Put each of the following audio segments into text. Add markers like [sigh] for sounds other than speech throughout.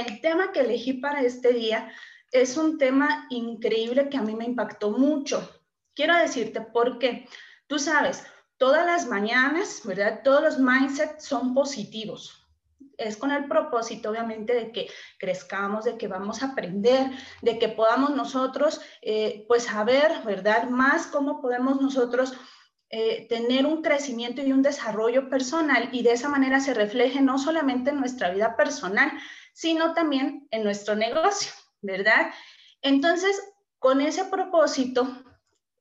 el tema que elegí para este día es un tema increíble que a mí me impactó mucho. Quiero decirte por qué. Tú sabes, todas las mañanas, ¿verdad? Todos los mindsets son positivos. Es con el propósito, obviamente, de que crezcamos, de que vamos a aprender, de que podamos nosotros, eh, pues, saber, ¿verdad? Más cómo podemos nosotros eh, tener un crecimiento y un desarrollo personal y de esa manera se refleje no solamente en nuestra vida personal, sino también en nuestro negocio, ¿verdad? Entonces, con ese propósito,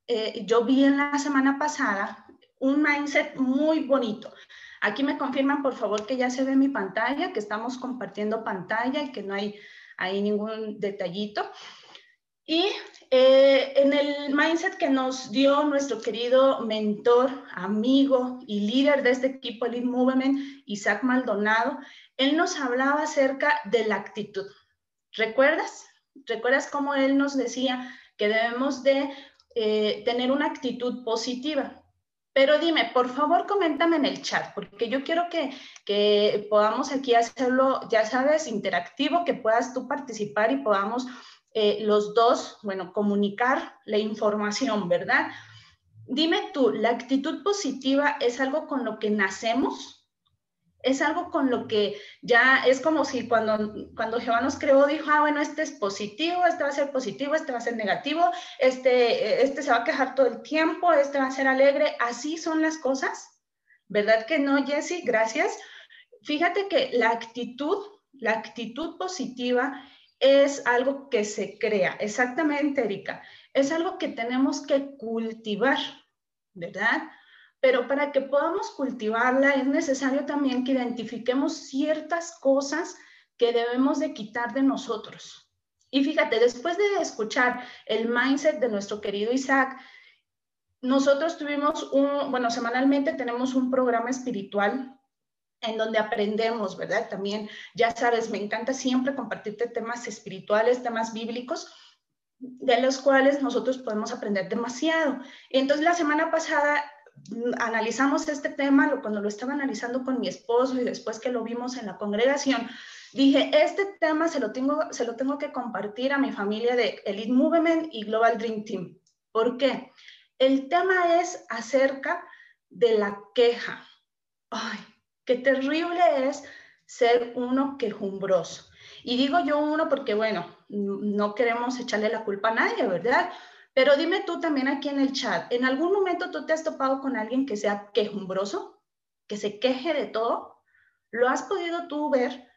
eh, yo vi en la semana pasada un mindset muy bonito. Aquí me confirman, por favor, que ya se ve mi pantalla, que estamos compartiendo pantalla y que no hay ahí ningún detallito. Y eh, en el mindset que nos dio nuestro querido mentor, amigo y líder de este equipo Elite Movement, Isaac Maldonado, él nos hablaba acerca de la actitud. ¿Recuerdas? ¿Recuerdas cómo él nos decía que debemos de eh, tener una actitud positiva? Pero dime, por favor, coméntame en el chat, porque yo quiero que, que podamos aquí hacerlo, ya sabes, interactivo, que puedas tú participar y podamos eh, los dos, bueno, comunicar la información, ¿verdad? Dime tú, ¿la actitud positiva es algo con lo que nacemos? Es algo con lo que ya es como si cuando, cuando Jehová nos creó dijo, ah, bueno, este es positivo, este va a ser positivo, este va a ser negativo, este, este se va a quejar todo el tiempo, este va a ser alegre. Así son las cosas. ¿Verdad que no, Jessie? Gracias. Fíjate que la actitud, la actitud positiva es algo que se crea. Exactamente, Erika. Es algo que tenemos que cultivar, ¿verdad? Pero para que podamos cultivarla es necesario también que identifiquemos ciertas cosas que debemos de quitar de nosotros. Y fíjate, después de escuchar el mindset de nuestro querido Isaac, nosotros tuvimos un, bueno, semanalmente tenemos un programa espiritual en donde aprendemos, ¿verdad? También, ya sabes, me encanta siempre compartirte temas espirituales, temas bíblicos, de los cuales nosotros podemos aprender demasiado. Entonces la semana pasada analizamos este tema, cuando lo estaba analizando con mi esposo y después que lo vimos en la congregación, dije, este tema se lo tengo, se lo tengo que compartir a mi familia de Elite Movement y Global Dream Team. ¿Por qué? El tema es acerca de la queja. Ay, qué terrible es ser uno quejumbroso. Y digo yo uno porque, bueno, no queremos echarle la culpa a nadie, ¿verdad? Pero dime tú también aquí en el chat, ¿en algún momento tú te has topado con alguien que sea quejumbroso, que se queje de todo? ¿Lo has podido tú ver?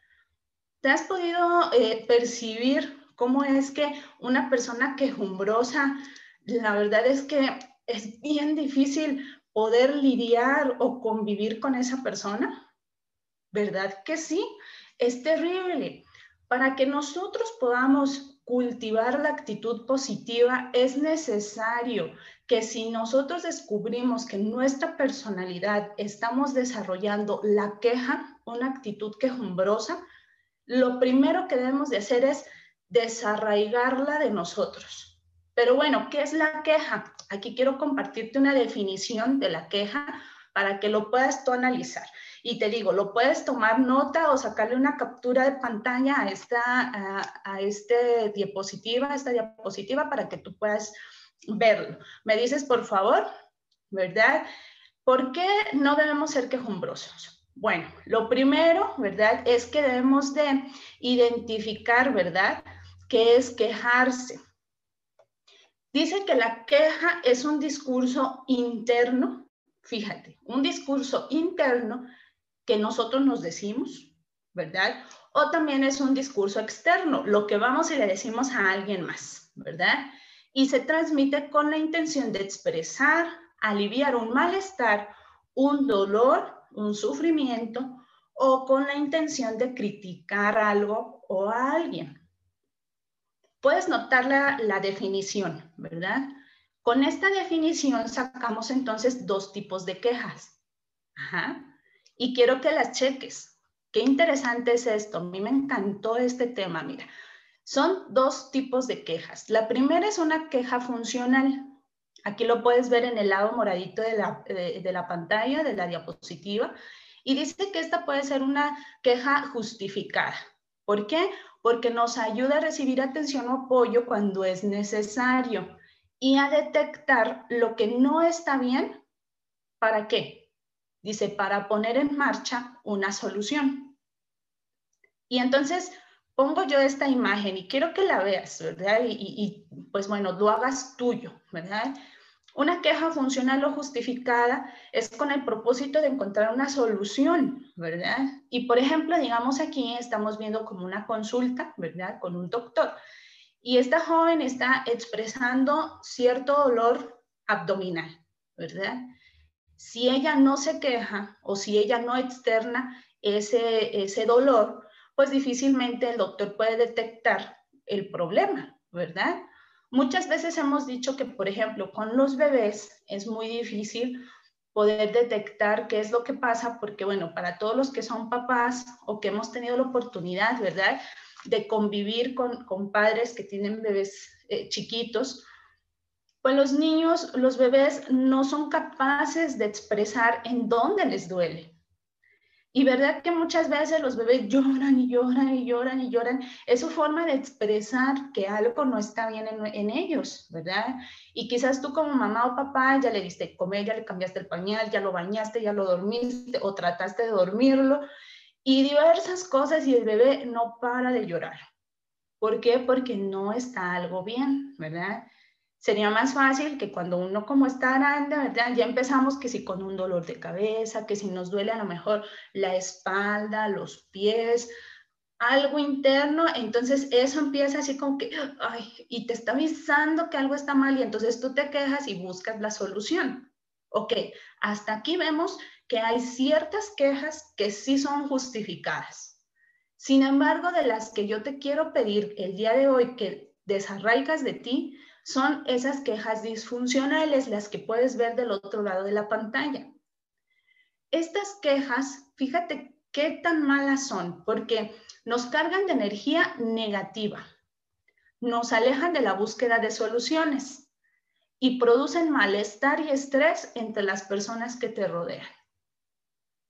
¿Te has podido eh, percibir cómo es que una persona quejumbrosa, la verdad es que es bien difícil poder lidiar o convivir con esa persona? ¿Verdad que sí? Es terrible. Para que nosotros podamos cultivar la actitud positiva, es necesario que si nosotros descubrimos que en nuestra personalidad estamos desarrollando la queja, una actitud quejumbrosa, lo primero que debemos de hacer es desarraigarla de nosotros. Pero bueno, ¿qué es la queja? Aquí quiero compartirte una definición de la queja para que lo puedas tú analizar. Y te digo, lo puedes tomar nota o sacarle una captura de pantalla a esta, a, este diapositiva, a esta diapositiva para que tú puedas verlo. Me dices, por favor, ¿verdad? ¿Por qué no debemos ser quejumbrosos? Bueno, lo primero, ¿verdad? Es que debemos de identificar, ¿verdad? ¿Qué es quejarse? Dice que la queja es un discurso interno, fíjate, un discurso interno que nosotros nos decimos, ¿verdad? O también es un discurso externo, lo que vamos y le decimos a alguien más, ¿verdad? Y se transmite con la intención de expresar, aliviar un malestar, un dolor, un sufrimiento o con la intención de criticar algo o a alguien. Puedes notar la, la definición, ¿verdad? Con esta definición sacamos entonces dos tipos de quejas. Ajá y quiero que las cheques. Qué interesante es esto. A mí me encantó este tema. Mira, son dos tipos de quejas. La primera es una queja funcional. Aquí lo puedes ver en el lado moradito de la, de, la pantalla, de la diapositiva. Y dice que esta puede ser una queja justificada. ¿Por qué? porque nos ayuda a recibir atención o apoyo cuando es necesario y a detectar lo que no está bien. ¿Para qué? Dice, para poner en marcha una solución. Y entonces pongo yo esta imagen y quiero que la veas, ¿verdad? Y, pues bueno, lo hagas tuyo, ¿verdad? Una queja funcional o justificada es con el propósito de encontrar una solución, ¿verdad? Y por ejemplo, digamos aquí estamos viendo como una consulta, ¿verdad? Con un doctor. Y esta joven está expresando cierto dolor abdominal, ¿verdad? Si ella no se queja o si ella no externa ese, ese dolor, pues difícilmente el doctor puede detectar el problema, ¿verdad? Muchas veces hemos dicho que, por ejemplo, con los bebés es muy difícil poder detectar qué es lo que pasa, porque, bueno, para todos los que son papás o que hemos tenido la oportunidad, ¿verdad?, de convivir con, con padres que tienen bebés eh, chiquitos, pues los niños, los bebés no son capaces de expresar en dónde les duele. Y verdad que muchas veces los bebés lloran y lloran y lloran y lloran. Es su forma de expresar que algo no está bien en, ellos, ¿verdad? Y quizás tú como mamá o papá ya le diste comer, ya le cambiaste el pañal, ya lo bañaste, ya lo dormiste o trataste de dormirlo y diversas cosas y el bebé no para de llorar. ¿Por qué? Porque no está algo bien, ¿verdad? Sería más fácil que cuando uno como está grande, ¿verdad? Ya empezamos que si con un dolor de cabeza, que si nos duele a lo mejor la espalda, los pies, algo interno, entonces eso empieza así como que, ay, y te está avisando que algo está mal y entonces tú te quejas y buscas la solución. Ok, hasta aquí vemos que hay ciertas quejas que sí son justificadas. Sin embargo, de las que yo te quiero pedir el día de hoy que desarraigas de ti, son esas quejas disfuncionales, las que puedes ver del otro lado de la pantalla. Estas quejas, fíjate qué tan malas son, porque nos cargan de energía negativa, nos alejan de la búsqueda de soluciones y producen malestar y estrés entre las personas que te rodean.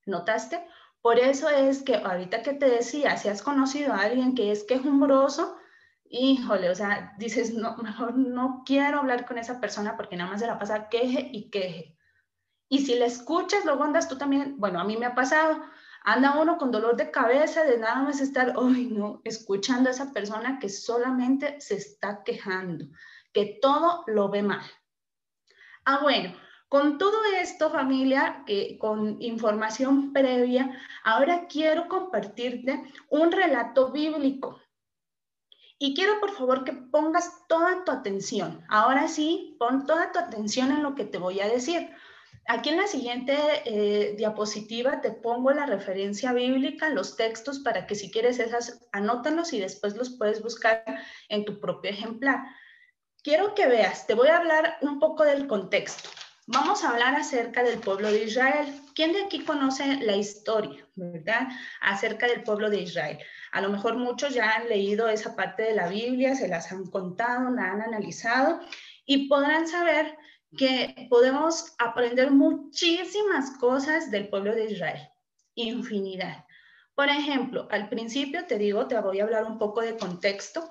¿Notaste? Por eso es que ahorita que te decía, si has conocido a alguien que es quejumbroso, híjole, o sea, dices, no, mejor no quiero hablar con esa persona porque nada más se la pasa queje y queje. Y si le escuchas, luego andas tú también, bueno, a mí me ha pasado, anda uno con dolor de cabeza de nada más estar, ay, no, escuchando a esa persona que solamente se está quejando, que todo lo ve mal. Ah, bueno, con todo esto, familia, que con información previa, ahora quiero compartirte un relato bíblico y quiero por favor que pongas toda tu atención. Ahora sí, pon toda tu atención en lo que te voy a decir. Aquí en la siguiente eh, diapositiva te pongo la referencia bíblica, los textos, para que si quieres esas, anótalos y después los puedes buscar en tu propio ejemplar. Quiero que veas, te voy a hablar un poco del contexto. Vamos a hablar acerca del pueblo de Israel. ¿Quién de aquí conoce la historia, verdad? Acerca del pueblo de Israel. A lo mejor muchos ya han leído esa parte de la Biblia, se las han contado, la han analizado y podrán saber que podemos aprender muchísimas cosas del pueblo de Israel, infinidad. Por ejemplo, al principio te digo, te voy a hablar un poco de contexto.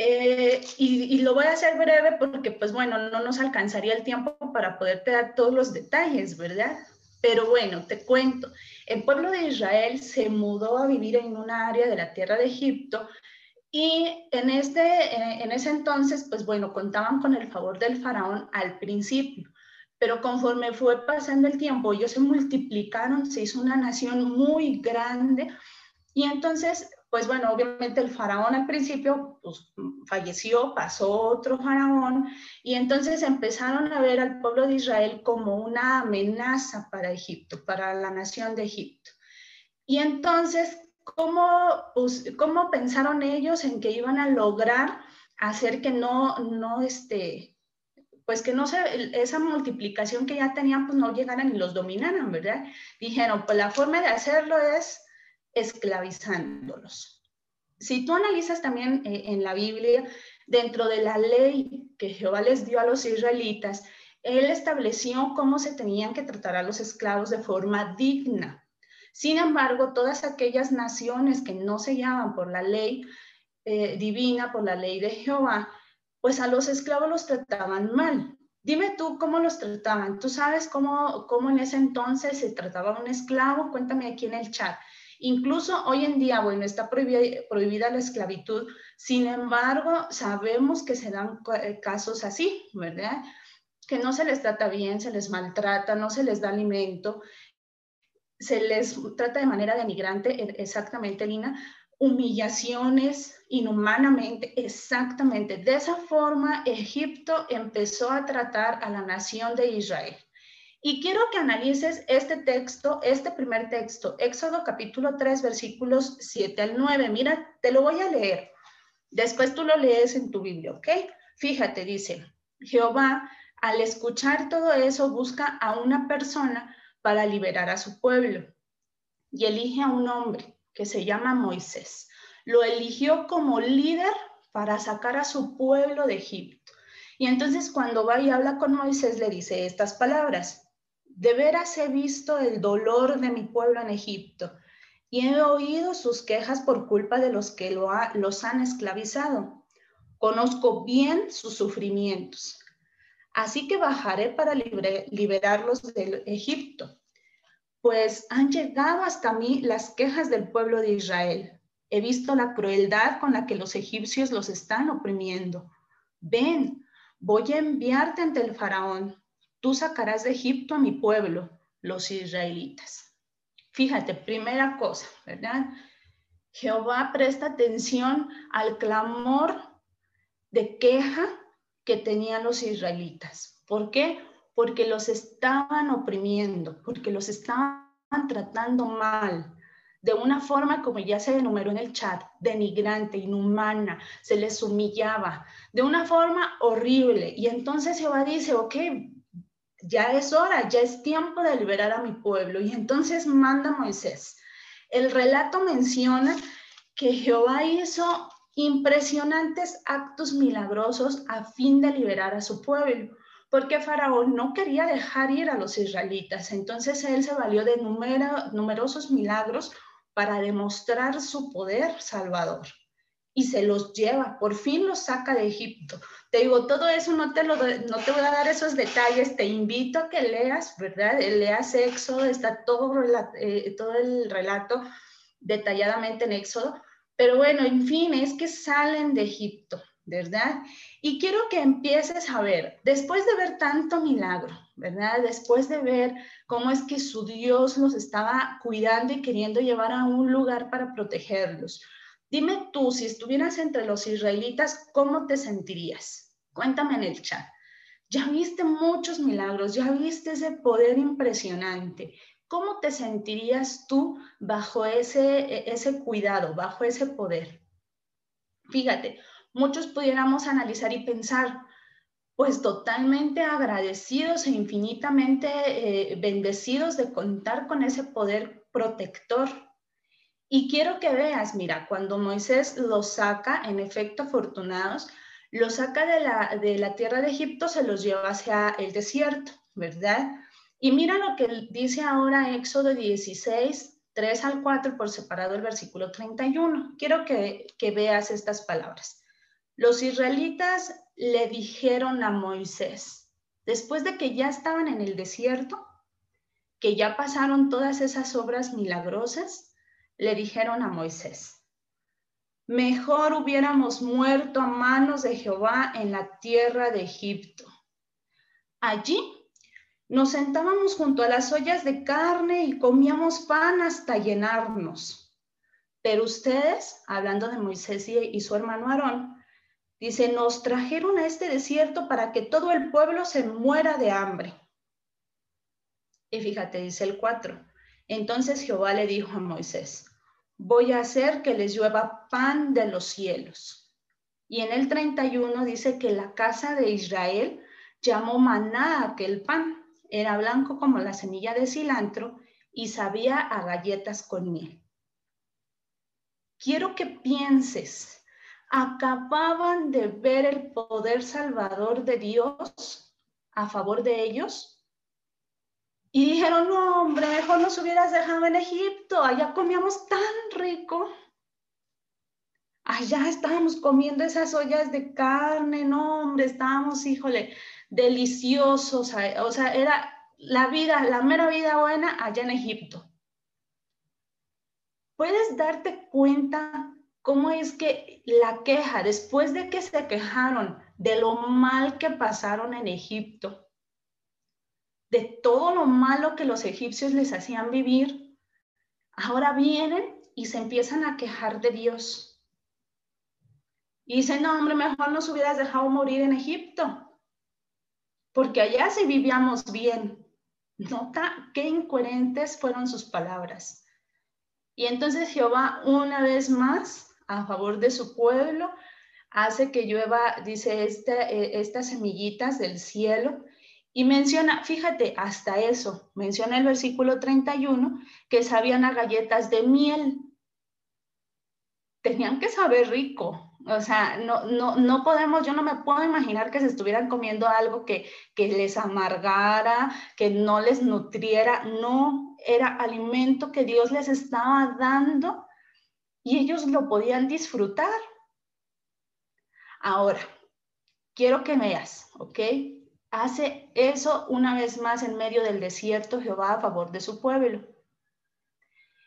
Eh, y, lo voy a hacer breve porque, pues bueno, no nos alcanzaría el tiempo para poderte dar todos los detalles, ¿verdad? Pero bueno, te cuento, el pueblo de Israel se mudó a vivir en una área de la tierra de Egipto y en, este, eh, en ese entonces, pues bueno, contaban con el favor del faraón al principio, pero conforme fue pasando el tiempo, ellos se multiplicaron, se hizo una nación muy grande y entonces pues bueno, obviamente el faraón al principio pues, falleció, pasó otro faraón, y entonces empezaron a ver al pueblo de Israel como una amenaza para Egipto, para la nación de Egipto. Y entonces, ¿cómo, pues, cómo pensaron ellos en que iban a lograr hacer que no, no, este, pues que no se, esa multiplicación que ya tenían, pues no llegaran y los dominaran, ¿verdad? Dijeron, pues la forma de hacerlo es esclavizándolos. Si tú analizas también eh, en la Biblia, dentro de la ley que Jehová les dio a los israelitas, él estableció cómo se tenían que tratar a los esclavos de forma digna. Sin embargo, todas aquellas naciones que no se llaman por la ley, eh, divina, por la ley de Jehová, pues a los esclavos los trataban mal. Dime tú cómo los trataban. ¿Tú sabes cómo, cómo en ese entonces se trataba un esclavo? Cuéntame aquí en el chat. Incluso hoy en día, bueno, está prohibida, prohibida, la esclavitud, sin embargo, sabemos que se dan eh, casos así, ¿verdad? Que no se les trata bien, se les maltrata, no se les da alimento, se les trata de manera denigrante, exactamente, Lina, humillaciones inhumanamente, exactamente. De esa forma, Egipto empezó a tratar a la nación de Israel. Y quiero que analices este texto, este primer texto, Éxodo capítulo 3, versículos 7 al 9. Mira, te lo voy a leer. Después tú lo lees en tu Biblia, ¿ok? Fíjate, dice, Jehová, al escuchar todo eso, busca a una persona para liberar a su pueblo y elige a un hombre que se llama Moisés. Lo eligió como líder para sacar a su pueblo de Egipto. Y entonces cuando va y habla con Moisés le dice estas palabras, de veras he visto el dolor de mi pueblo en Egipto y he oído sus quejas por culpa de los que los han esclavizado. Conozco bien sus sufrimientos. Así que bajaré para liberarlos de Egipto, pues han llegado hasta mí las quejas del pueblo de Israel. He visto la crueldad con la que los egipcios los están oprimiendo. Ven, voy a enviarte ante el faraón tú sacarás de Egipto a mi pueblo, los israelitas. Fíjate, primera cosa, ¿verdad? Jehová presta atención al clamor de queja que tenían los israelitas. ¿Por qué? Porque los estaban oprimiendo, porque los estaban tratando mal, de una forma como ya se enumeró en el chat, denigrante, inhumana, se les humillaba, de una forma horrible. Y entonces Jehová dice, ok, ya es hora, ya es tiempo de liberar a mi pueblo. Y entonces manda Moisés. El relato menciona que Jehová hizo impresionantes actos milagrosos a fin de liberar a su pueblo, porque Faraón no quería dejar ir a los israelitas. Entonces él se valió de numerosos milagros para demostrar su poder salvador. Y se los lleva, por fin los saca de Egipto. Te digo, todo eso no te, lo, no te voy a dar esos detalles, te invito a que leas, ¿verdad? Leas Éxodo, está todo, eh, todo el relato detalladamente en Éxodo, pero bueno, en fin, es que salen de Egipto, ¿verdad? Y quiero que empieces a ver, después de ver tanto milagro, ¿verdad? Después de ver cómo es que su Dios los estaba cuidando y queriendo llevar a un lugar para protegerlos, Dime tú, si estuvieras entre los israelitas, ¿cómo te sentirías? Cuéntame en el chat. Ya viste muchos milagros, ya viste ese poder impresionante. ¿Cómo te sentirías tú bajo ese, ese cuidado, bajo ese poder? Fíjate, muchos pudiéramos analizar y pensar, pues totalmente agradecidos e infinitamente eh, bendecidos de contar con ese poder protector y quiero que veas, mira, cuando Moisés los saca, en efecto afortunados, los saca de la, de la tierra de Egipto, se los lleva hacia el desierto, ¿verdad? Y mira lo que dice ahora Éxodo 16, 3 al 4, por separado el versículo 31. Quiero que, que veas estas palabras. Los israelitas le dijeron a Moisés, después de que ya estaban en el desierto, que ya pasaron todas esas obras milagrosas, le dijeron a Moisés, mejor hubiéramos muerto a manos de Jehová en la tierra de Egipto. Allí nos sentábamos junto a las ollas de carne y comíamos pan hasta llenarnos. Pero ustedes, hablando de Moisés y su hermano Aarón, dice, nos trajeron a este desierto para que todo el pueblo se muera de hambre. Y fíjate, dice el 4. Entonces Jehová le dijo a Moisés, voy a hacer que les llueva pan de los cielos. Y en el 31 dice que la casa de Israel llamó maná aquel pan. Era blanco como la semilla de cilantro y sabía a galletas con miel. Quiero que pienses, acababan de ver el poder salvador de Dios a favor de ellos y dijeron, no, hombre, mejor nos hubieras dejado en Egipto, allá comíamos tan rico. allá estábamos comiendo esas ollas de carne, no, hombre, estábamos, híjole, deliciosos, o sea, era la vida, la mera vida buena allá en Egipto. Puedes darte cuenta cómo es que la queja, después de que se quejaron de lo mal que pasaron en Egipto, de todo lo malo que los egipcios les hacían vivir, ahora vienen y se empiezan a quejar de Dios. Y dicen, no, hombre, mejor nos hubieras dejado morir en Egipto, porque allá sí vivíamos bien. Nota qué incoherentes fueron sus palabras. Y entonces Jehová una vez más, a favor de su pueblo, hace que llueva, dice, este, estas semillitas del cielo y menciona, fíjate, hasta eso, menciona el versículo 31, que sabían a galletas de miel. Tenían que saber rico. O sea, no, no, no podemos, yo no me puedo imaginar que se estuvieran comiendo algo que, que les amargara, que no les nutriera. No, era alimento que Dios les estaba dando y ellos lo podían disfrutar. Ahora, quiero que veas, ¿ok? Hace eso una vez más en medio del desierto Jehová a favor de su pueblo.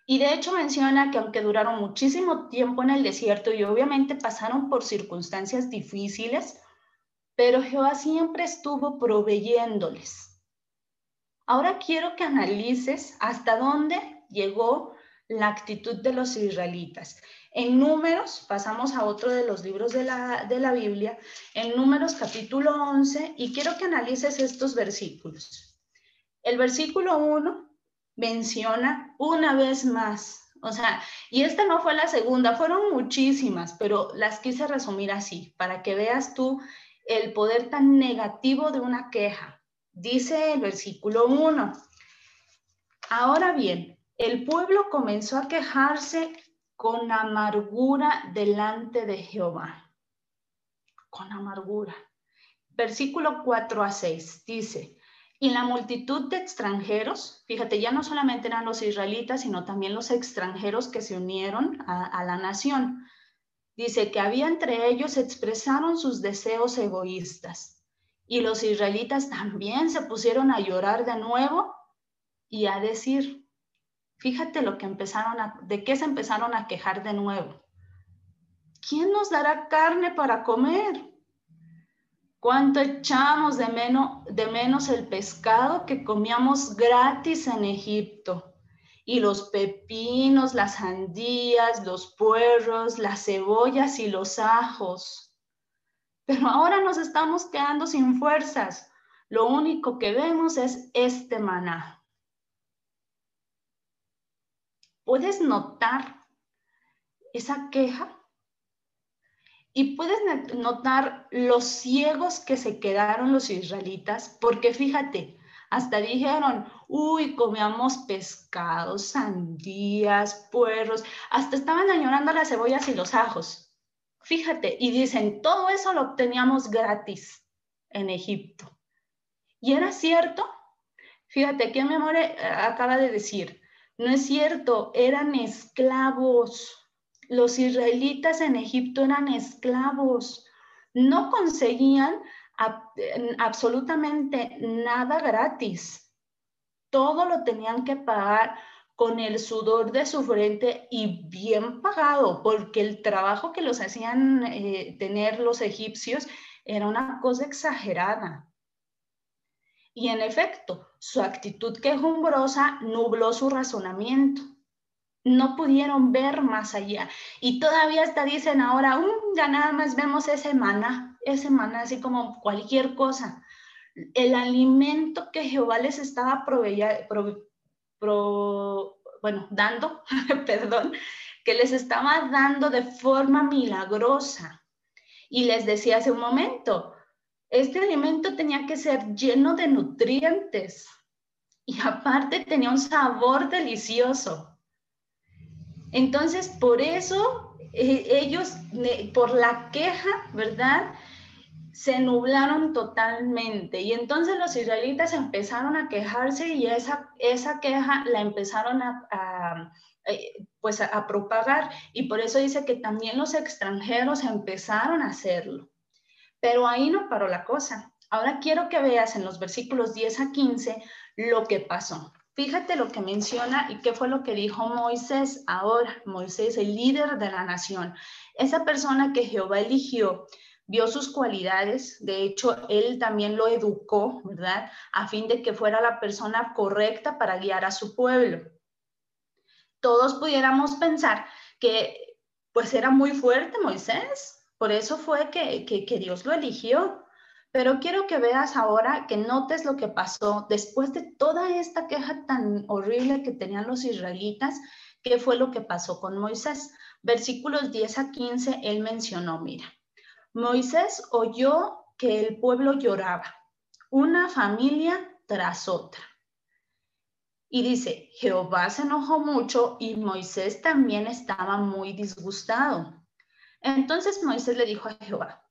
Y de hecho menciona que aunque duraron muchísimo tiempo en el desierto y obviamente pasaron por circunstancias difíciles, pero Jehová siempre estuvo proveyéndoles. Ahora quiero que analices hasta dónde llegó la actitud de los israelitas. En números, pasamos a otro de los libros de la, de la Biblia, en números capítulo 11, y quiero que analices estos versículos. El versículo 1 menciona una vez más, o sea, y esta no fue la segunda, fueron muchísimas, pero las quise resumir así, para que veas tú el poder tan negativo de una queja. Dice el versículo 1. Ahora bien, el pueblo comenzó a quejarse con amargura delante de Jehová. Con amargura. Versículo 4 a 6 dice, y la multitud de extranjeros, fíjate, ya no solamente eran los israelitas, sino también los extranjeros que se unieron a, a la nación. Dice que había entre ellos expresaron sus deseos egoístas. Y los israelitas también se pusieron a llorar de nuevo y a decir, Fíjate lo que empezaron a, de qué se empezaron a quejar de nuevo. ¿Quién nos dará carne para comer? ¿Cuánto echamos de menos, de menos el pescado que comíamos gratis en Egipto? Y los pepinos, las sandías, los puerros, las cebollas y los ajos. Pero ahora nos estamos quedando sin fuerzas. Lo único que vemos es este maná. Puedes notar esa queja y puedes notar los ciegos que se quedaron los israelitas, porque fíjate, hasta dijeron, uy, comíamos pescados, sandías, puerros, hasta estaban añorando las cebollas y los ajos. Fíjate, y dicen, todo eso lo obteníamos gratis en Egipto. Y era cierto, fíjate, ¿qué memoria eh, acaba de decir? No es cierto, eran esclavos. Los israelitas en Egipto eran esclavos. No conseguían absolutamente nada gratis. Todo lo tenían que pagar con el sudor de su frente y bien pagado, porque el trabajo que los hacían eh, tener los egipcios era una cosa exagerada. Y en efecto, su actitud quejumbrosa nubló su razonamiento. No pudieron ver más allá. Y todavía hasta dicen ahora, um, ya nada más vemos ese maná, ese maná así como cualquier cosa. El alimento que Jehová les estaba bueno, dando, [laughs] perdón, que les estaba dando de forma milagrosa. Y les decía hace un momento, este alimento tenía que ser lleno de nutrientes y aparte tenía un sabor delicioso. Entonces, por eso eh, ellos, por la queja, ¿verdad? se nublaron totalmente y entonces los israelitas empezaron a quejarse y esa, esa queja la empezaron a, eh, pues a, propagar y por eso dice que también los extranjeros empezaron a hacerlo. Pero ahí no paró la cosa. Ahora quiero que veas en los versículos 10 a 15 lo que pasó. Fíjate lo que menciona y qué fue lo que dijo Moisés ahora, Moisés, el líder de la nación, esa persona que Jehová eligió vio sus cualidades, de hecho, él también lo educó, ¿verdad? A fin de que fuera la persona correcta para guiar a su pueblo. Todos pudiéramos pensar que pues era muy fuerte Moisés, por eso fue que, que, Dios lo eligió. Pero quiero que veas ahora, que notes lo que pasó después de toda esta queja tan horrible que tenían los israelitas, qué fue lo que pasó con Moisés. Versículos 10 a 15, él mencionó, mira, Moisés oyó que el pueblo lloraba, una familia tras otra. Y dice, Jehová se enojó mucho y Moisés también estaba muy disgustado. Entonces Moisés le dijo a Jehová,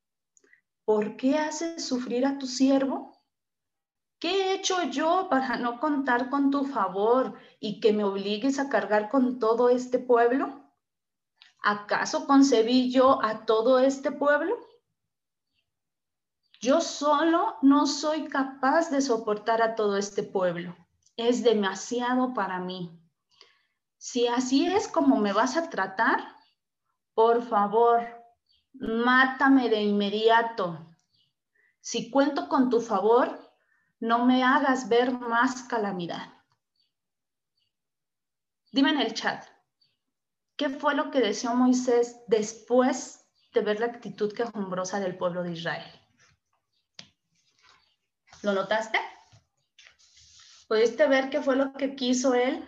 ¿por qué haces sufrir a tu siervo? ¿Qué he hecho yo para no contar con tu favor y que me obligues a cargar con todo este pueblo? ¿Acaso concebí yo a todo este pueblo? Yo solo no soy capaz de soportar a todo este pueblo. Es demasiado para mí. Si así es como me vas a tratar, por favor, mátame de inmediato. Si cuento con tu favor, no me hagas ver más calamidad. Dime en el chat, ¿qué fue lo que deseó Moisés después de ver la actitud quejumbrosa del pueblo de Israel? ¿Lo notaste? ¿Pudiste ver qué fue lo que quiso él?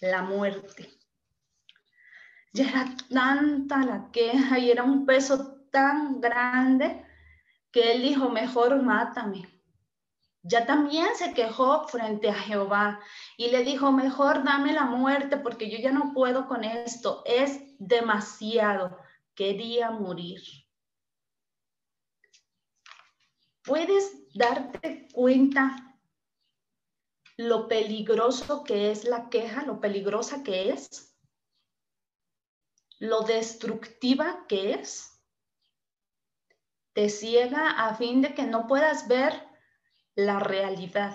La muerte. Ya era tanta la queja y era un peso tan grande que él dijo, mejor mátame. Ya también se quejó frente a Jehová y le dijo, mejor dame la muerte porque yo ya no puedo con esto, es demasiado, quería morir. ¿Puedes darte cuenta lo peligroso que es la queja, lo peligrosa que es? Lo destructiva que es. Te ciega a fin de que no puedas ver la realidad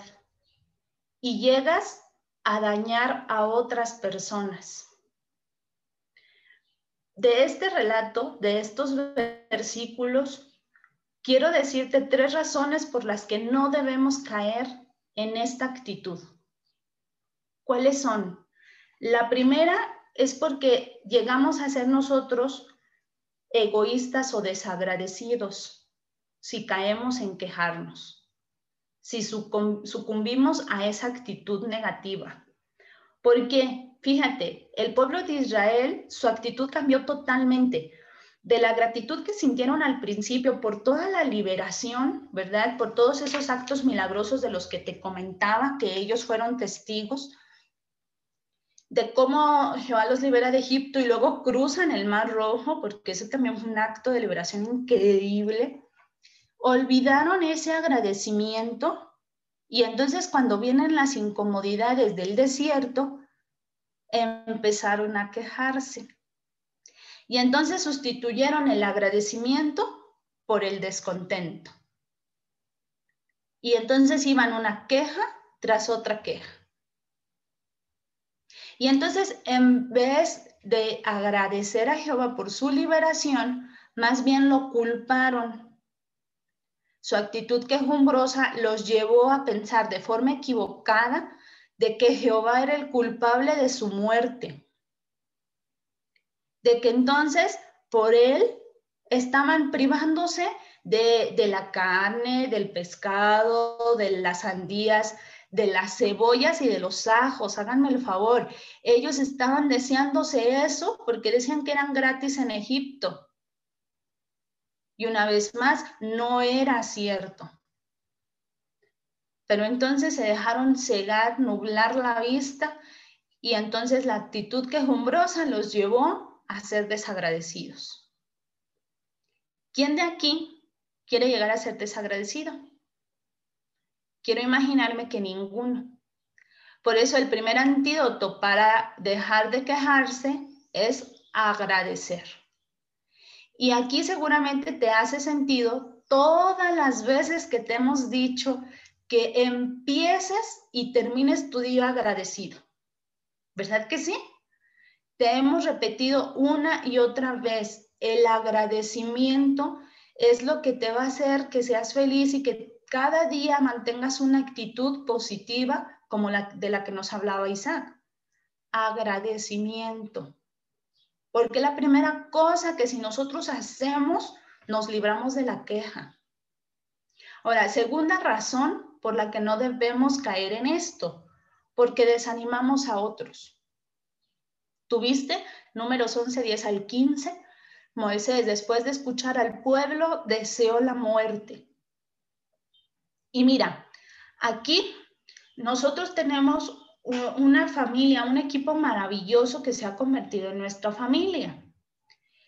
y llegas a dañar a otras personas. De este relato, de estos versículos, quiero decirte tres razones por las que no debemos caer en esta actitud. ¿Cuáles son? La primera es porque llegamos a ser nosotros egoístas o desagradecidos si caemos en quejarnos, si sucumbimos a esa actitud negativa. Porque, fíjate, el pueblo de Israel, su actitud cambió totalmente de la gratitud que sintieron al principio por toda la liberación, ¿verdad? Por todos esos actos milagrosos de los que te comentaba, que ellos fueron testigos, de cómo Jehová los libera de Egipto y luego cruzan el Mar Rojo, porque eso también fue un acto de liberación increíble. Olvidaron ese agradecimiento y entonces cuando vienen las incomodidades del desierto, empezaron a quejarse y entonces sustituyeron el agradecimiento por el descontento. Y entonces iban una queja tras otra queja. Y entonces en vez de agradecer a Jehová por su liberación, más bien lo culparon. Su actitud quejumbrosa los llevó a pensar de forma equivocada de que Jehová era el culpable de su muerte de que entonces por él estaban privándose de, la carne, del pescado, de las sandías, de las cebollas y de los ajos, háganme el favor. Ellos estaban deseándose eso porque decían que eran gratis en Egipto. Y una vez más, no era cierto. Pero entonces se dejaron cegar, nublar la vista y entonces la actitud quejumbrosa los llevó a ser desagradecidos. ¿Quién de aquí quiere llegar a ser desagradecido. Quiero imaginarme que ninguno. Por eso el primer antídoto para dejar de quejarse es agradecer. Y aquí seguramente te hace sentido todas las veces que te hemos dicho que empieces y termines tu día agradecido. ¿Verdad que sí? Te hemos repetido una y otra vez, el agradecimiento es lo que te va a hacer que seas feliz y que cada día mantengas una actitud positiva como la de la que nos hablaba Isaac. Agradecimiento. Porque la primera cosa que si nosotros hacemos, nos libramos de la queja. Ahora, segunda razón por la que no debemos caer en esto, porque desanimamos a otros. Tuviste números 11, 10 al 15. Moisés, después de escuchar al pueblo, deseó la muerte. Y mira, aquí nosotros tenemos una familia, un equipo maravilloso que se ha convertido en nuestra familia.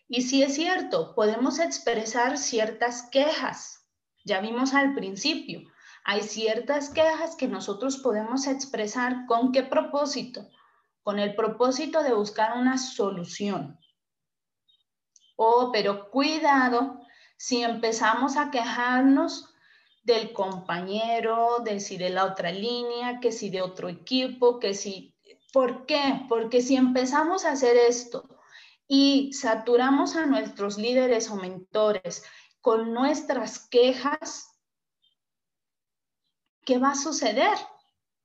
Y sí es cierto, podemos expresar ciertas quejas. Ya vimos al principio, hay ciertas quejas que nosotros podemos expresar con qué propósito? Con el propósito de buscar una solución. Oh, pero cuidado si empezamos a quejarnos del compañero, de si de la otra línea, que si de otro equipo, que si... ¿Por qué? Porque si empezamos a hacer esto y saturamos a nuestros líderes o mentores con nuestras quejas, ¿qué va a suceder?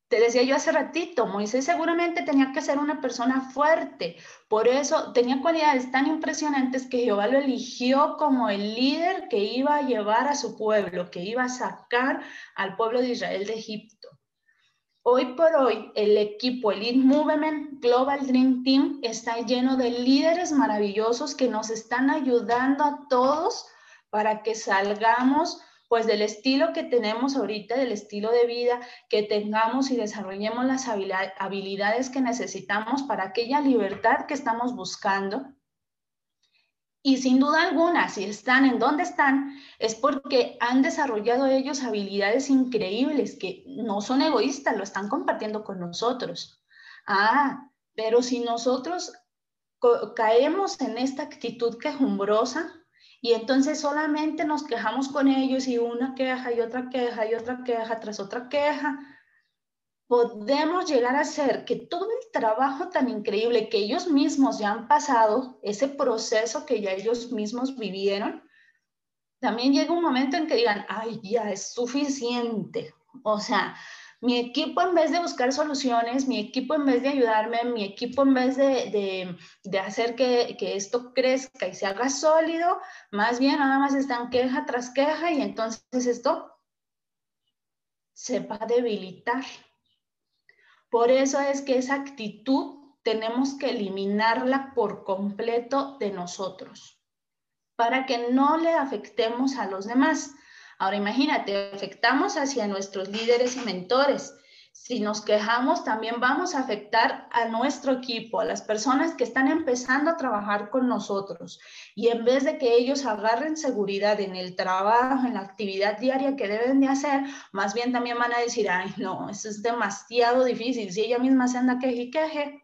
Te decía yo hace ratito, Moisés seguramente tenía que ser una persona fuerte, por eso tenía cualidades tan impresionantes que Jehová lo eligió como el líder que iba a llevar a su pueblo, que iba a sacar al pueblo de Israel de Egipto. Hoy por hoy, el equipo Elite Movement Global Dream Team está lleno de líderes maravillosos que nos están ayudando a todos para que salgamos pues del estilo que tenemos ahorita, del estilo de vida, que tengamos y desarrollemos las habilidades que necesitamos para aquella libertad que estamos buscando. Y sin duda alguna, si están en donde están, es porque han desarrollado ellos habilidades increíbles que no son egoístas, lo están compartiendo con nosotros. Ah, pero si nosotros caemos en esta actitud quejumbrosa, y entonces solamente nos quejamos con ellos y una queja y otra queja y otra queja tras otra queja. Podemos llegar a hacer que todo el trabajo tan increíble que ellos mismos ya han pasado, ese proceso que ya ellos mismos vivieron, también llega un momento en que digan, ay, ya es suficiente. O sea, mi equipo en vez de buscar soluciones, mi equipo en vez de ayudarme, mi equipo en vez de, hacer que, que, esto crezca y se haga sólido, más bien nada más están queja tras queja y entonces esto se va a debilitar. Por eso es que esa actitud tenemos que eliminarla por completo de nosotros, para que no le afectemos a los demás. Ahora imagínate, afectamos hacia nuestros líderes y mentores. Si nos quejamos, también vamos a afectar a nuestro equipo, a las personas que están empezando a trabajar con nosotros. Y en vez de que ellos agarren seguridad en el trabajo, en la actividad diaria que deben de hacer, más bien también van a decir, ay, no, eso es demasiado difícil. Si ella misma se anda queje y queje,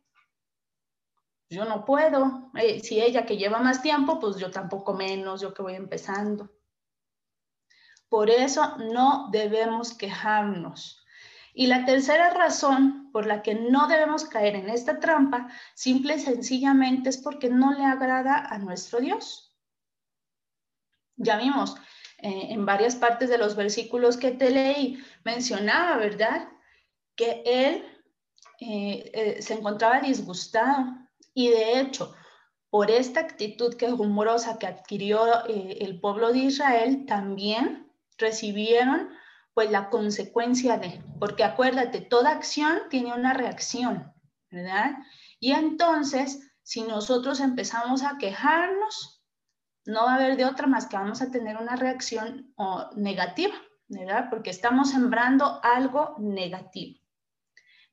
yo no puedo. Eh, si ella que lleva más tiempo, pues yo tampoco menos, yo que voy empezando. Por eso no debemos quejarnos. Y la tercera razón por la que no debemos caer en esta trampa, simple y sencillamente es porque no le agrada a nuestro Dios. Ya vimos eh, en varias partes de los versículos que te leí, mencionaba, ¿verdad? Que él eh, eh, se encontraba disgustado y de hecho, por esta actitud quejumbrosa que adquirió el pueblo de Israel, también recibieron pues la consecuencia de, porque acuérdate, toda acción tiene una reacción, ¿verdad? Y entonces, si nosotros empezamos a quejarnos, no va a haber de otra más que vamos a tener una reacción negativa, ¿verdad? Porque estamos sembrando algo negativo.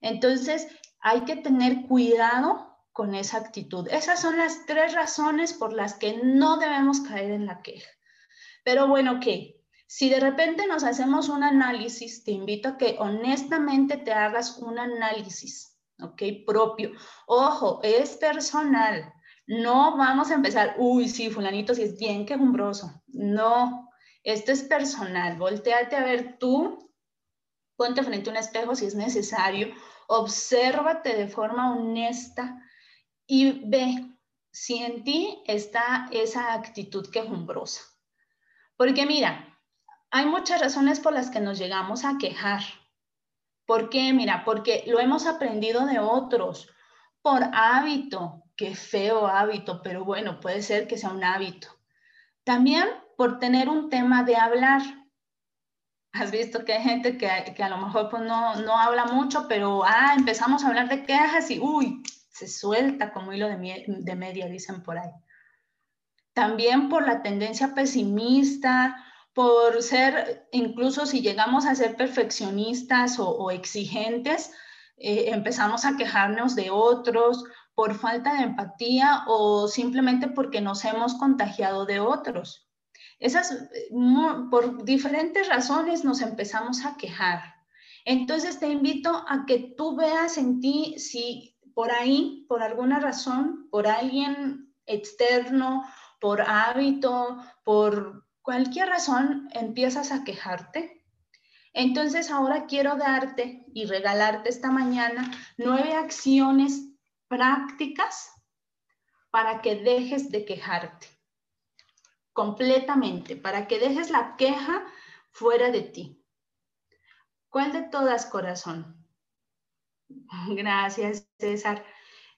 Entonces, hay que tener cuidado con esa actitud. Esas son las tres razones por las que no debemos caer en la queja. Pero bueno, ¿qué? Si de repente nos hacemos un análisis, te invito a que honestamente te hagas un análisis, ¿ok? Propio. Ojo, es personal. No vamos a empezar, uy, sí, fulanito, si es bien quejumbroso. No, esto es personal. Volteate a ver tú, ponte frente a un espejo si es necesario, obsérvate de forma honesta y ve si en ti está esa actitud quejumbrosa. Porque mira, hay muchas razones por las que nos llegamos a quejar. ¿Por qué? Mira, porque lo hemos aprendido de otros, por hábito, qué feo hábito, pero bueno, puede ser que sea un hábito. También por tener un tema de hablar. Has visto que hay gente que, a lo mejor pues no, no habla mucho, pero ah, empezamos a hablar de quejas y uy, se suelta como hilo de, de media, dicen por ahí. También por la tendencia pesimista, por ser, incluso si llegamos a ser perfeccionistas o, exigentes, eh, empezamos a quejarnos de otros por falta de empatía o simplemente porque nos hemos contagiado de otros. Esas, por diferentes razones nos empezamos a quejar. Entonces te invito a que tú veas en ti si por ahí, por alguna razón, por alguien externo, por hábito, por cualquier razón empiezas a quejarte, entonces ahora quiero darte y regalarte esta mañana nueve acciones prácticas para que dejes de quejarte completamente, para que dejes la queja fuera de ti. ¿Cuál de todas, corazón? [laughs] Gracias, César.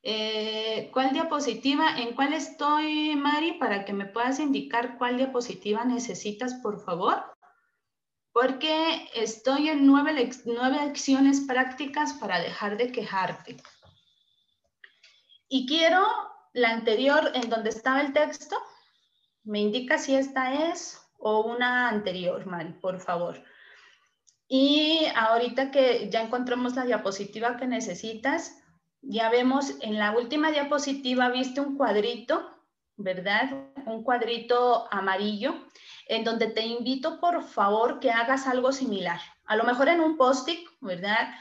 Eh, ¿Cuál diapositiva? ¿En cuál estoy, Mari? Para que me puedas indicar cuál diapositiva necesitas, por favor. Porque estoy en nueve, nueve acciones prácticas para dejar de quejarte. Y quiero la anterior en donde estaba el texto. Me indica si esta es o una anterior, Mari, por favor. Y ahorita que ya encontramos la diapositiva que necesitas, ya vemos en la última diapositiva, viste un cuadrito, ¿verdad? Un cuadrito amarillo, en donde te invito, por favor, que hagas algo similar. A lo mejor en un post-it, ¿verdad?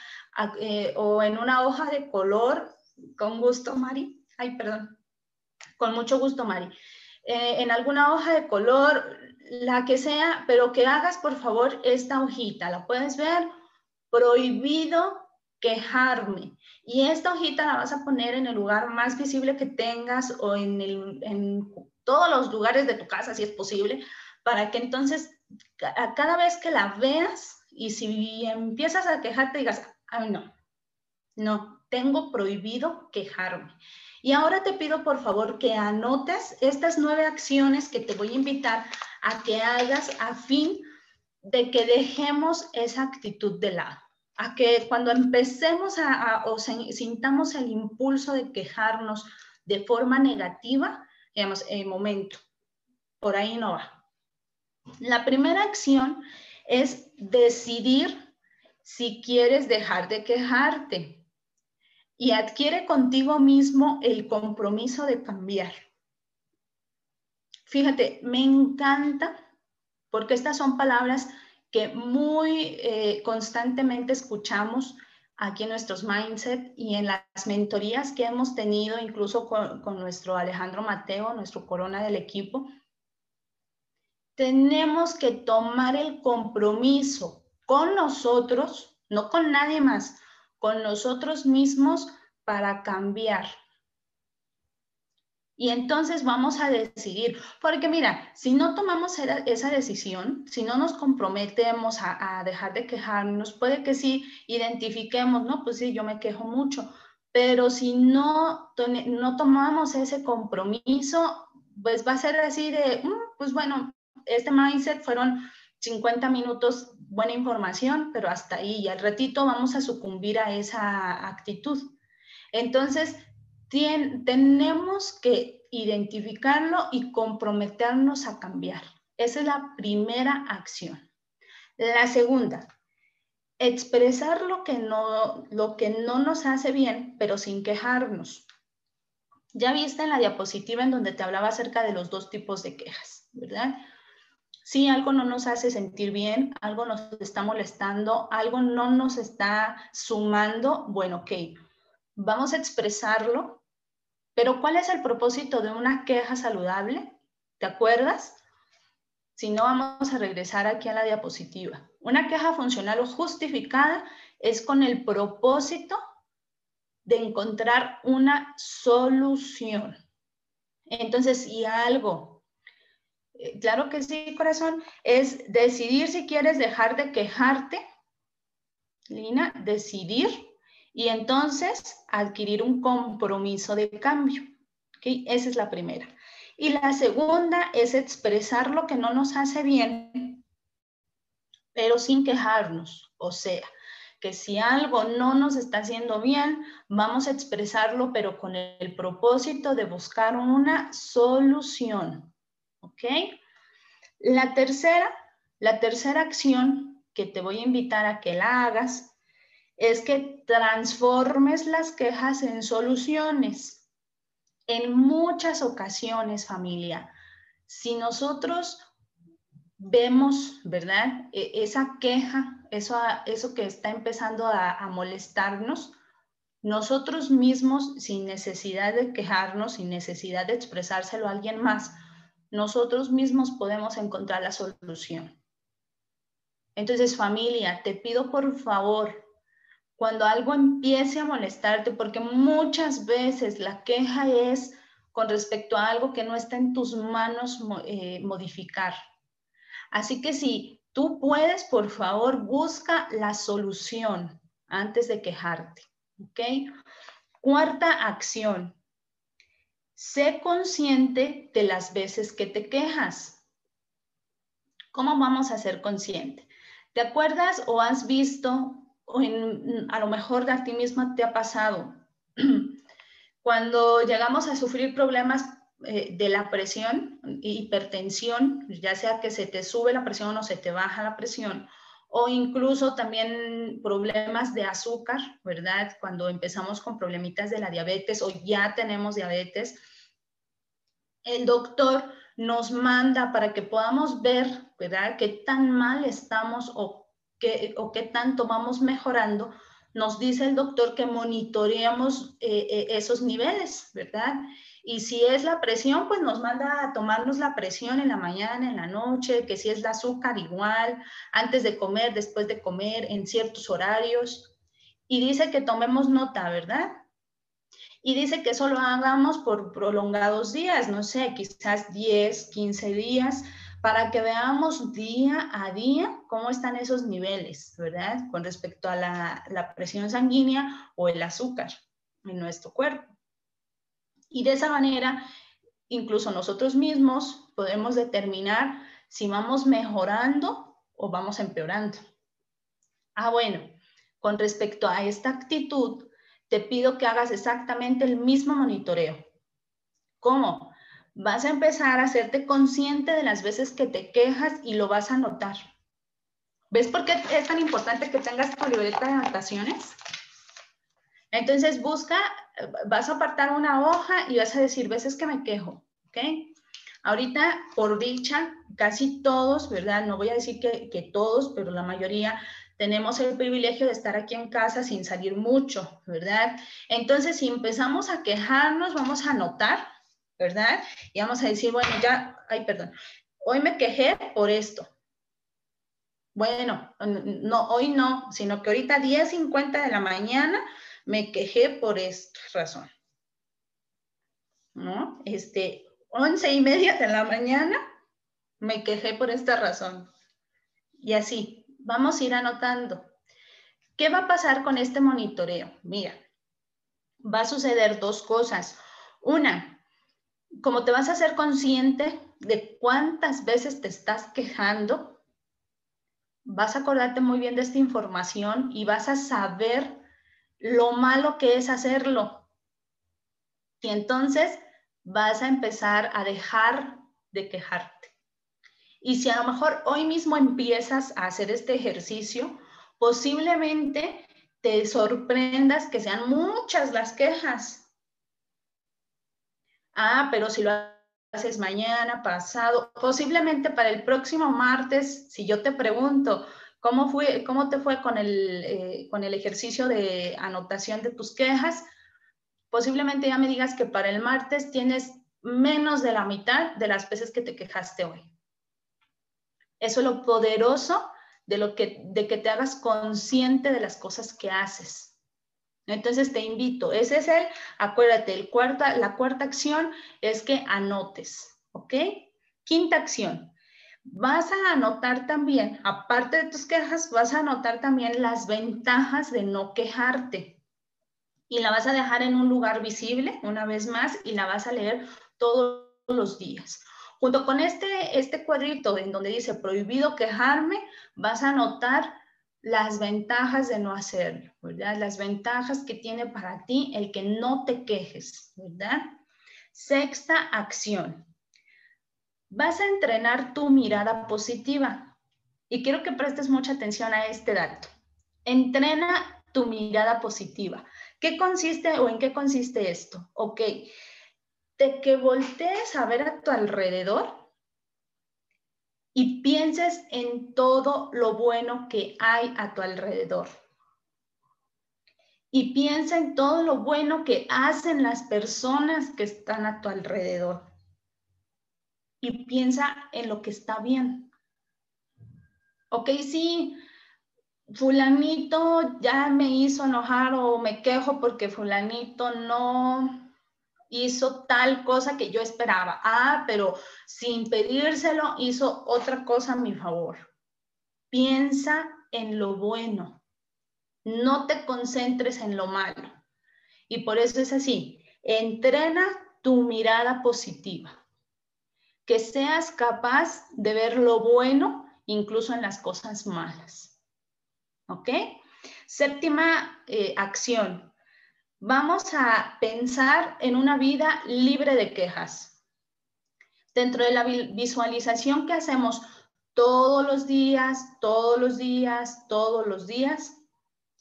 Eh, o en una hoja de color, con gusto, Mari. Ay, perdón. Con mucho gusto, Mari. Eh, en alguna hoja de color, la que sea, pero que hagas, por favor, esta hojita. ¿La puedes ver? Prohibido quejarme. Y esta hojita la vas a poner en el lugar más visible que tengas o en, en todos los lugares de tu casa, si es posible, para que entonces a cada vez que la veas y si empiezas a quejarte digas, ay no, no, tengo prohibido quejarme. Y ahora te pido por favor que anotes estas nueve acciones que te voy a invitar a que hagas a fin de que dejemos esa actitud de lado a que cuando empecemos a, o sintamos el impulso de quejarnos de forma negativa, digamos, el momento, por ahí no va. La primera acción es decidir si quieres dejar de quejarte y adquiere contigo mismo el compromiso de cambiar. Fíjate, me encanta porque estas son palabras que muy eh, constantemente escuchamos aquí en nuestros mindset y en las mentorías que hemos tenido, incluso con, con nuestro Alejandro Mateo, nuestro corona del equipo. Tenemos que tomar el compromiso con nosotros, no con nadie más, con nosotros mismos para cambiar, y entonces vamos a decidir, porque mira, si no tomamos esa decisión, si no nos comprometemos a, dejar de quejarnos, puede que sí identifiquemos, no, pues sí, yo me quejo mucho, pero si no, no tomamos ese compromiso, pues va a ser así de, mm, pues bueno, este mindset fueron 50 minutos, buena información, pero hasta ahí, y al ratito vamos a sucumbir a esa actitud. Entonces, tenemos que identificarlo y comprometernos a cambiar. Esa es la primera acción. La segunda, expresar lo que no, lo que no nos hace bien, pero sin quejarnos. Ya viste en la diapositiva en donde te hablaba acerca de los dos tipos de quejas, ¿verdad? Si algo no nos hace sentir bien, algo nos está molestando, algo no nos está sumando, bueno, ok, vamos a expresarlo, pero ¿cuál es el propósito de una queja saludable? ¿Te acuerdas? Si no, vamos a regresar aquí a la diapositiva. Una queja funcional o justificada es con el propósito de encontrar una solución. Entonces, si algo eh, claro que sí, corazón, es decidir si quieres dejar de quejarte, Lina, decidir y entonces adquirir un compromiso de cambio. ¿okay? Esa es la primera. Y la segunda es expresar lo que no nos hace bien, pero sin quejarnos. O sea, que si algo no nos está haciendo bien, vamos a expresarlo, pero con el propósito de buscar una solución. ¿Ok? La tercera, la tercera acción que te voy a invitar a que la hagas es que transformes las quejas en soluciones. En muchas ocasiones, familia, si nosotros vemos, ¿verdad? E, esa queja, eso, eso que está empezando a, a molestarnos, nosotros mismos, sin necesidad de quejarnos, sin necesidad de expresárselo a alguien más, nosotros mismos podemos encontrar la solución. Entonces, familia, te pido por favor, cuando algo empiece a molestarte, porque muchas veces la queja es con respecto a algo que no está en tus manos eh, modificar. Así que si tú puedes, por favor, busca la solución antes de quejarte. ¿Ok? Cuarta acción, Sé consciente de las veces que te quejas. ¿Cómo vamos a ser consciente? ¿Te acuerdas o has visto, o a lo mejor a ti misma te ha pasado, [clears throat] cuando llegamos a sufrir problemas eh, de la presión, hipertensión, ya sea que se te sube la presión o se te baja la presión, o incluso también problemas de azúcar, ¿verdad? Cuando empezamos con problemitas de la diabetes o ya tenemos diabetes, el doctor nos manda para que podamos ver, ¿verdad?, qué tan mal estamos o o qué tanto vamos mejorando. Nos dice el doctor que monitoreamos eh, eh, esos niveles, ¿verdad? Y si es la presión, pues nos manda a tomarnos la presión en la mañana, en la noche, que si es el azúcar igual, antes de comer, después de comer, en ciertos horarios. Y dice que tomemos nota, ¿verdad? y dice que eso lo hagamos por prolongados días, no sé, quizás 10, 15 días, para que veamos día a día cómo están esos niveles, ¿verdad? Con respecto a la, la presión sanguínea o el azúcar en nuestro cuerpo. Y de esa manera, incluso nosotros mismos podemos determinar si vamos mejorando o vamos empeorando. Ah, bueno, con respecto a esta actitud, te pido que hagas exactamente el mismo monitoreo. ¿Cómo? Vas a empezar a hacerte consciente de las veces que te quejas y lo vas a notar. ¿Ves por qué es tan importante que tengas tu libreta de anotaciones? Entonces busca, vas a apartar una hoja y vas a decir veces que me quejo, ¿ok? Ahorita, por dicha, casi todos, ¿verdad? No voy a decir que, que todos, pero la mayoría tenemos el privilegio de estar aquí en casa sin salir mucho, ¿verdad? Entonces, si empezamos a quejarnos, vamos a notar, ¿verdad? Y vamos a decir, bueno, ya, ay, perdón, hoy me quejé por esto. Bueno, no, hoy no, sino que ahorita 10.50 de la mañana me quejé por esta razón. ¿No? Este, 11 y media de la mañana me quejé por esta razón. Y así, vamos a ir anotando. ¿Qué va a pasar con este monitoreo? Mira, va a suceder dos cosas. Una, como te vas a ser consciente de cuántas veces te estás quejando, vas a acordarte muy bien de esta información y vas a saber lo malo que es hacerlo. Y entonces vas a empezar a dejar de quejarte. Y si a lo mejor hoy mismo empiezas a hacer este ejercicio, posiblemente te sorprendas que sean muchas las quejas. Ah, pero si lo haces mañana, pasado, posiblemente para el próximo martes, si yo te pregunto, ¿cómo, fue, cómo te fue con el, eh, con el ejercicio de anotación de tus quejas? Posiblemente ya me digas que para el martes tienes menos de la mitad de las veces que te quejaste hoy. Eso es lo poderoso de, lo que, de que te hagas consciente de las cosas que haces. Entonces te invito, ese es el, acuérdate, el cuarta, la cuarta acción es que anotes, ¿ok? Quinta acción, vas a anotar también, aparte de tus quejas, vas a anotar también las ventajas de no quejarte. Y la vas a dejar en un lugar visible, una vez más, y la vas a leer todos los días. Junto con este, este cuadrito en donde dice prohibido quejarme, vas a anotar las ventajas de no hacerlo, ¿verdad? Las ventajas que tiene para ti el que no te quejes, ¿verdad? Sexta acción. Vas a entrenar tu mirada positiva. Y quiero que prestes mucha atención a este dato. Entrena tu mirada positiva. ¿Qué consiste o en qué consiste esto? Ok, de que voltees a ver a tu alrededor y pienses en todo lo bueno que hay a tu alrededor. Y piensa en todo lo bueno que hacen las personas que están a tu alrededor. Y piensa en lo que está bien. Ok, sí, fulanito ya me hizo enojar o me quejo porque fulanito no hizo tal cosa que yo esperaba. Ah, pero sin pedírselo hizo otra cosa a mi favor. Piensa en lo bueno. No te concentres en lo malo. Y por eso es así. Entrena tu mirada positiva. Que seas capaz de ver lo bueno incluso en las cosas malas. ¿Ok? Séptima eh, acción, vamos a pensar en una vida libre de quejas. Dentro de la visualización que hacemos todos los días, todos los días, todos los días,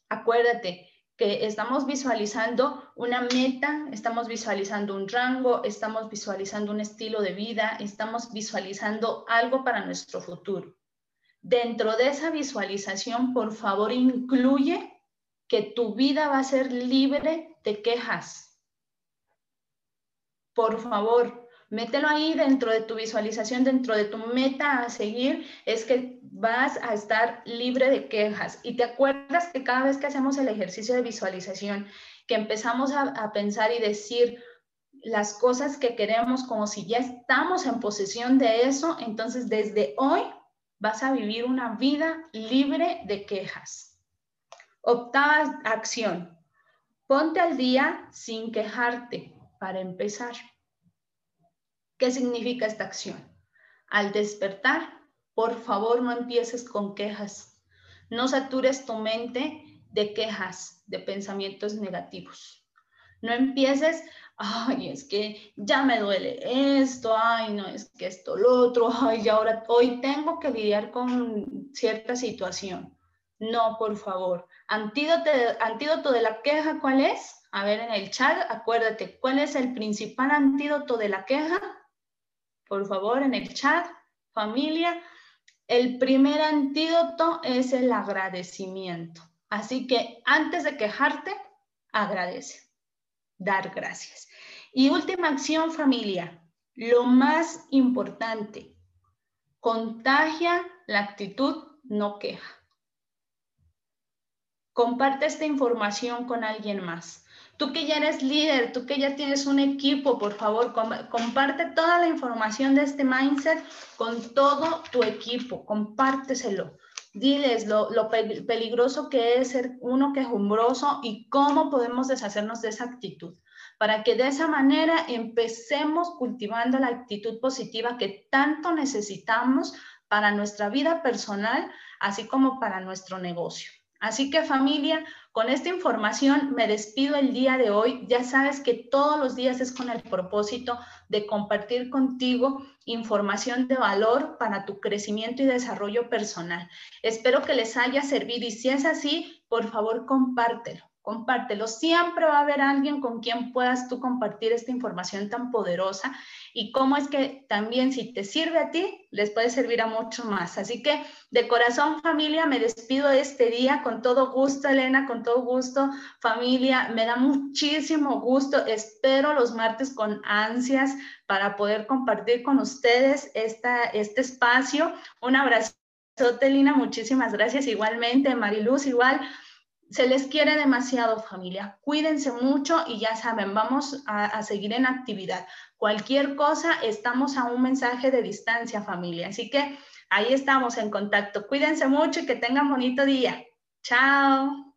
acuérdate que estamos visualizando una meta, estamos visualizando un rango, estamos visualizando un estilo de vida, estamos visualizando algo para nuestro futuro. Dentro de esa visualización, por favor, incluye que tu vida va a ser libre te quejas. Por favor, mételo ahí dentro de tu visualización, dentro de tu meta a seguir, es que vas a estar libre de quejas. Y te acuerdas que cada vez que hacemos el ejercicio de visualización, que empezamos a, pensar y decir las cosas que queremos como si ya estamos en posesión de eso, entonces desde hoy vas a vivir una vida libre de quejas. Octava acción, Ponte al día sin quejarte para empezar. ¿Qué significa esta acción? Al despertar, por favor no empieces con quejas. No satures tu mente de quejas, de pensamientos negativos. No empieces, ay, es que ya me duele esto, ay, no, es que esto, lo otro, ay, ahora, hoy tengo que lidiar con cierta situación. No, por favor. Antídoto antídoto de la queja, ¿cuál es? A ver en el chat, acuérdate, ¿cuál es el principal antídoto de la queja? Por favor, en el chat, familia. El primer antídoto es el agradecimiento. Así que antes de quejarte, agradece. Dar gracias. Y última acción, familia. Lo más importante, contagia la actitud no queja. Comparte esta información con alguien más. Tú que ya eres líder, tú que ya tienes un equipo, por favor, comparte toda la información de este mindset con todo tu equipo, compárteselo. Diles lo, peligroso que es ser uno quejumbroso y cómo podemos deshacernos de esa actitud para que de esa manera empecemos cultivando la actitud positiva que tanto necesitamos para nuestra vida personal, así como para nuestro negocio. Así que familia, con esta información me despido el día de hoy. Ya sabes que todos los días es con el propósito de compartir contigo información de valor para tu crecimiento y desarrollo personal. Espero que les haya servido y si es así, por favor compártelo. Compártelo. Siempre va a haber alguien con quien puedas tú compartir esta información tan poderosa y cómo es que también si te sirve a ti, les puede servir a mucho más. Así que de corazón familia, me despido de este día con todo gusto, Elena, con todo gusto, familia, me da muchísimo gusto. Espero los martes con ansias para poder compartir con ustedes esta, este espacio. Un abrazo. Lina, muchísimas gracias. Igualmente, Mariluz, igual se les quiere demasiado familia. Cuídense mucho y ya saben, vamos a, seguir en actividad. Cualquier cosa, estamos a un mensaje de distancia familia. Así que ahí estamos en contacto. Cuídense mucho y que tengan bonito día. Chao.